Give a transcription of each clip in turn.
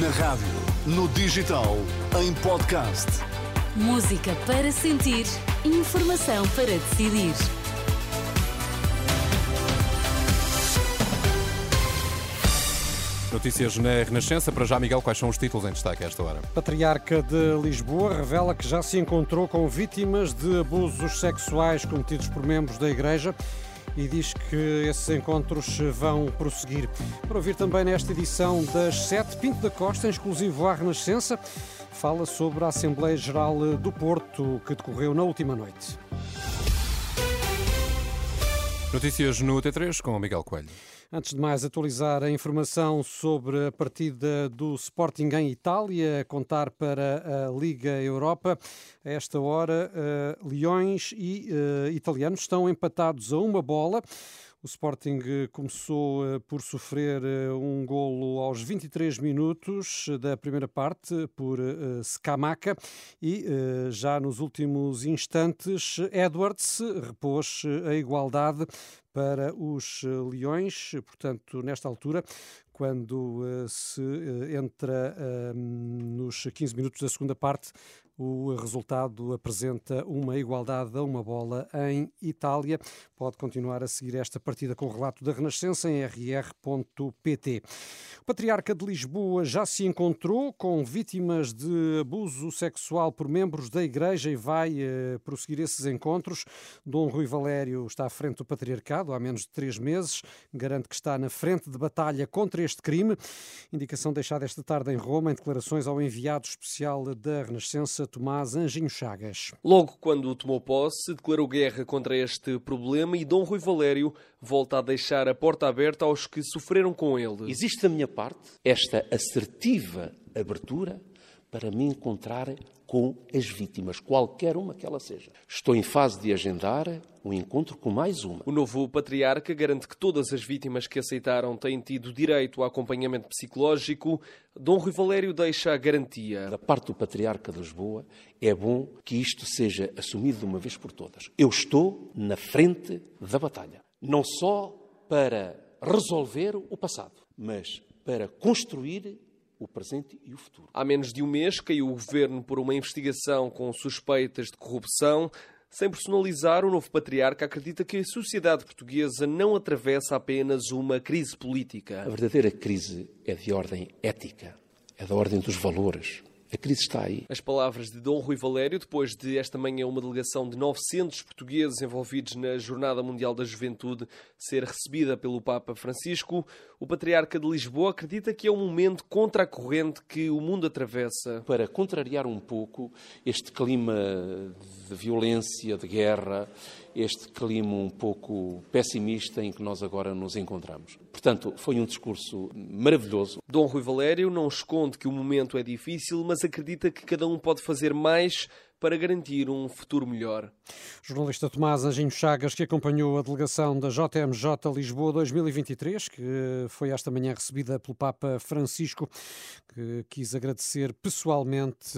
Na rádio, no digital, em podcast. Música para sentir, informação para decidir. Notícias na Renascença. Para já, Miguel, quais são os títulos em destaque a esta hora? Patriarca de Lisboa revela que já se encontrou com vítimas de abusos sexuais cometidos por membros da Igreja e diz que esses encontros vão prosseguir. Para ouvir também nesta edição das sete, Pinto da Costa, em exclusivo à Renascença, fala sobre a Assembleia Geral do Porto que decorreu na última noite. Notícias no T3 com o Miguel Coelho. Antes de mais, atualizar a informação sobre a partida do Sporting em Itália, contar para a Liga Europa. A esta hora, uh, Leões e uh, italianos estão empatados a uma bola. O Sporting começou eh, por sofrer um golo aos 23 minutos da primeira parte por Scamaca e já nos últimos instantes Edwards repôs a igualdade para os Leões, portanto, nesta altura, quando se entra nos 15 minutos da segunda parte, o resultado apresenta uma igualdade a uma bola em Itália. Pode continuar a seguir esta partida com o relato da Renascença em rr.pt. O Patriarca de Lisboa já se encontrou com vítimas de abuso sexual por membros da Igreja e vai uh, prosseguir esses encontros. Dom Rui Valério está à frente do Patriarcado há menos de três meses, garante que está na frente de batalha contra este crime. Indicação deixada esta tarde em Roma em declarações ao enviado especial da Renascença, Tomás Anjinho Chagas. Logo quando tomou posse, declarou guerra contra este problema e Dom Rui Valério volta a deixar a porta aberta aos que sofreram com ele. Existe da minha parte esta assertiva abertura para me encontrar com as vítimas, qualquer uma que ela seja. Estou em fase de agendar um encontro com mais uma. O novo patriarca garante que todas as vítimas que aceitaram têm tido direito a acompanhamento psicológico. Dom Rui Valério deixa a garantia. Da parte do patriarca de Lisboa, é bom que isto seja assumido de uma vez por todas. Eu estou na frente da batalha. Não só para resolver o passado, mas para construir o presente e o futuro. Há menos de um mês caiu o governo por uma investigação com suspeitas de corrupção. Sem personalizar, o novo patriarca acredita que a sociedade portuguesa não atravessa apenas uma crise política. A verdadeira crise é de ordem ética, é da ordem dos valores, a crise está aí. As palavras de Dom Rui Valério, depois de esta manhã uma delegação de 900 portugueses envolvidos na Jornada Mundial da Juventude ser recebida pelo Papa Francisco, o Patriarca de Lisboa acredita que é um momento contra a corrente que o mundo atravessa. Para contrariar um pouco este clima de violência, de guerra, este clima um pouco pessimista em que nós agora nos encontramos. Portanto, foi um discurso maravilhoso. Dom Rui Valério não esconde que o momento é difícil, mas acredita que cada um pode fazer mais para garantir um futuro melhor. Jornalista Tomás Anjinho Chagas, que acompanhou a delegação da JMJ Lisboa 2023, que foi esta manhã recebida pelo Papa Francisco, que quis agradecer pessoalmente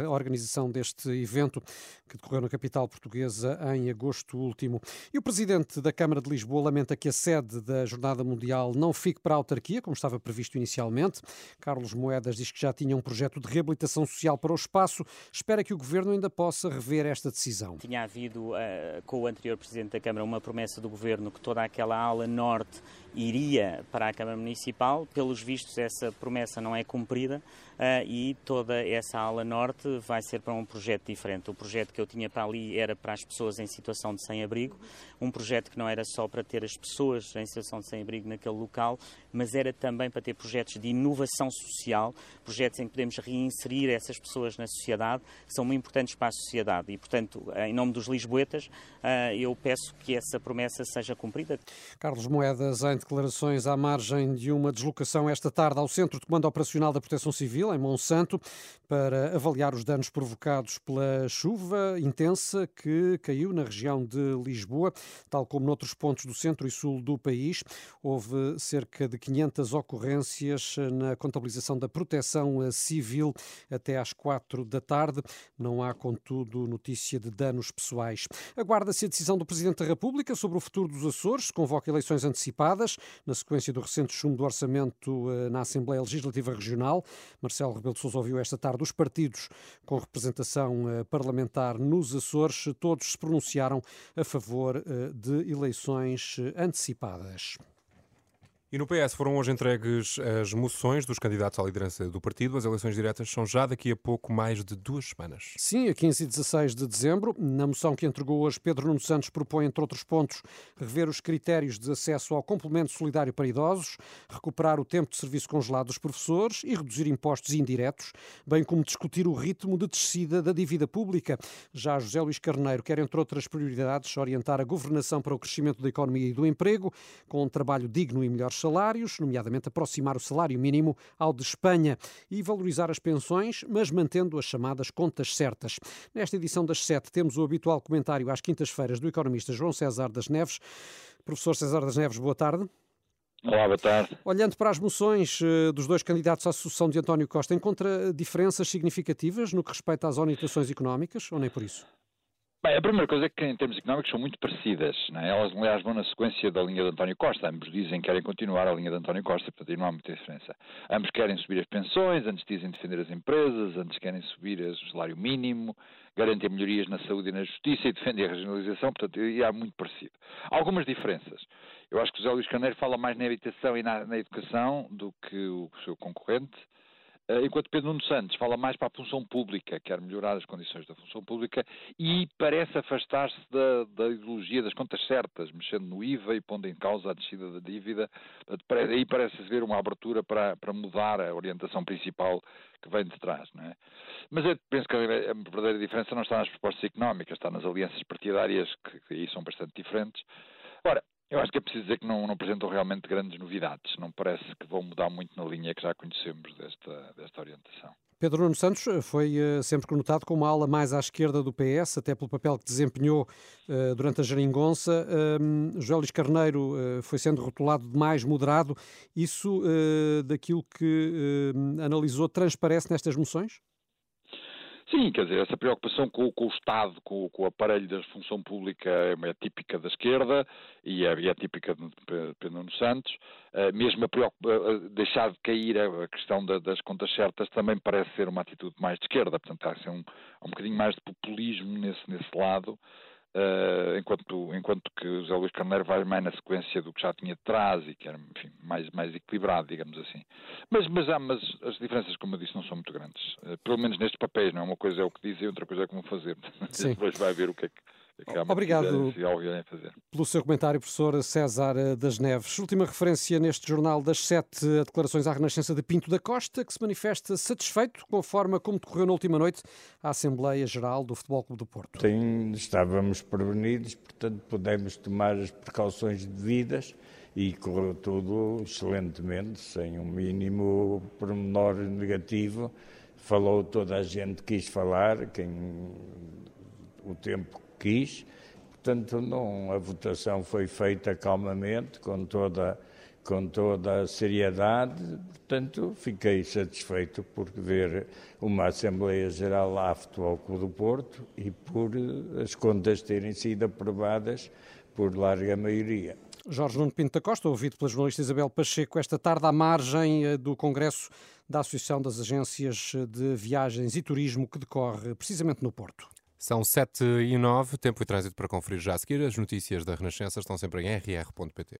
a organização deste evento que decorreu na capital portuguesa em agosto último. E o presidente da Câmara de Lisboa lamenta que a sede da Jornada Mundial não fique para a autarquia, como estava previsto inicialmente. Carlos Moedas diz que já tinha um projeto de reabilitação social para o espaço. Espera que o governo ainda possa rever esta decisão. Tinha havido, uh, com o anterior Presidente da Câmara, uma promessa do Governo que toda aquela ala norte iria para a Câmara Municipal. Pelos vistos, essa promessa não é cumprida uh, e toda essa ala norte vai ser para um projeto diferente. O projeto que eu tinha para ali era para as pessoas em situação de sem-abrigo, um projeto que não era só para ter as pessoas em situação de sem-abrigo naquele local, mas era também para ter projetos de inovação social, projetos em que podemos reinserir essas pessoas na sociedade, que são muito importantes para a sociedade. E, portanto, em nome dos lisboetas, uh, eu peço que essa promessa seja cumprida. Carlos Moedas, em declarações à margem de uma deslocação esta tarde ao Centro de Comando Operacional da Proteção Civil, em Monsanto, para avaliar os danos provocados pela chuva intensa que caiu na região de Lisboa, tal como noutros pontos do centro e sul do país. Houve cerca de 500 ocorrências na contabilização da proteção civil até às quatro da tarde. Não Há, contudo, notícia de danos pessoais. Aguarda-se a decisão do Presidente da República sobre o futuro dos Açores, convoca eleições antecipadas, na sequência do recente chumbo do orçamento eh, na Assembleia Legislativa Regional. Marcelo Rebelo de Sousa ouviu esta tarde os partidos com representação eh, parlamentar nos Açores. Todos se pronunciaram a favor eh, de eleições antecipadas. E no PS foram hoje entregues as moções dos candidatos à liderança do partido. As eleições diretas são já daqui a pouco mais de duas semanas. Sim, a 15 e 16 de dezembro. Na moção que entregou hoje, Pedro Nuno Santos propõe, entre outros pontos, rever os critérios de acesso ao complemento solidário para idosos, recuperar o tempo de serviço congelado dos professores e reduzir impostos indiretos, bem como discutir o ritmo de descida da dívida pública. Já José Luís Carneiro quer, entre outras prioridades, orientar a governação para o crescimento da economia e do emprego, com um trabalho digno e melhores salários, nomeadamente aproximar o salário mínimo ao de Espanha e valorizar as pensões, mas mantendo as chamadas contas certas. Nesta edição das sete temos o habitual comentário às quintas-feiras do economista João César das Neves. Professor César das Neves, boa tarde. Olá, boa tarde. Olhando para as moções eh, dos dois candidatos à sucessão de António Costa, encontra diferenças significativas no que respeita às orientações económicas ou nem por isso? Bem, a primeira coisa é que em termos económicos são muito parecidas. É? Elas, aliás, vão na sequência da linha de António Costa. Ambos dizem que querem continuar a linha de António Costa, portanto não há muita diferença. Ambos querem subir as pensões, antes dizem defender as empresas, antes querem subir o salário mínimo, garantir melhorias na saúde e na justiça e defender a regionalização, portanto, há muito parecido. Há algumas diferenças. Eu acho que o José Luís Carneiro fala mais na habitação e na, na educação do que o seu concorrente. Eh, enquanto Pedro Nuno Santos fala mais para a função pública, quer melhorar as condições da função pública e parece afastar-se da, da, ideologia das contas certas, mexendo no IVA e pondo em causa a descida da dívida. Aí parece haver uma abertura para, para mudar a orientação principal que vem de trás. Não é? Mas eu penso que a verdadeira diferença não está nas propostas económicas, está nas alianças partidárias, que, que aí são bastante diferentes. Eu acho que é preciso dizer que não, não apresentam realmente grandes novidades. Não parece que vão mudar muito na linha que já conhecemos desta, desta orientação. Pedro Nuno Santos foi uh, sempre conotado como uma ala mais à esquerda do PS, até pelo papel que desempenhou uh, durante a geringonça. Uh, José Luís Carneiro eh, foi sendo rotulado de mais moderado. Isso, daquilo que analisou, transparece nestas moções? Sim, quer dizer, essa preocupação com, com o Estado, com, com, o aparelho da função pública é, é típica da esquerda e é, é típica de Pedro Santos. Uh, mesmo a, a, deixar de cair a, questão da, das contas certas também parece ser uma atitude mais de esquerda, portanto há, um, há um bocadinho mais de populismo nesse, nesse lado. Uh, enquanto, enquanto que o José Luís Carneiro vai mais na sequência do que já tinha de trás e que era enfim, mais, mais equilibrado, digamos assim. Mas, mas, há, mas as diferenças, como eu disse, não são muito grandes. Uh, pelo menos nestes papéis, não é? Uma coisa é o que dizem, outra coisa é como fazer. Depois vai ver o que é que Obrigado pelo seu comentário, professor César das Neves. Última referência neste jornal das sete declarações à Renascença de Pinto da Costa, que se manifesta satisfeito com a forma como decorreu na última noite a Assembleia Geral do Futebol Clube do Porto. Sim, estávamos prevenidos, portanto pudemos tomar as precauções devidas e correu tudo excelentemente, sem um mínimo pormenor negativo. Falou toda a gente que quis falar, quem o tempo quis. Portanto, não, a votação foi feita calmamente, com toda, com toda a seriedade. Portanto, fiquei satisfeito por ver uma Assembleia Geral lá Futebol Clube do Porto e por as contas terem sido aprovadas por larga maioria. Jorge Nuno Pinto da Costa, ouvido pela jornalista Isabel Pacheco esta tarde à margem eh, do Congresso da Associação das Agências de Viagens e Turismo que decorre precisamente no Porto. São 7 e 9, tempo e trânsito para conferir já a seguir. As notícias da Renascença estão sempre em rr.pt.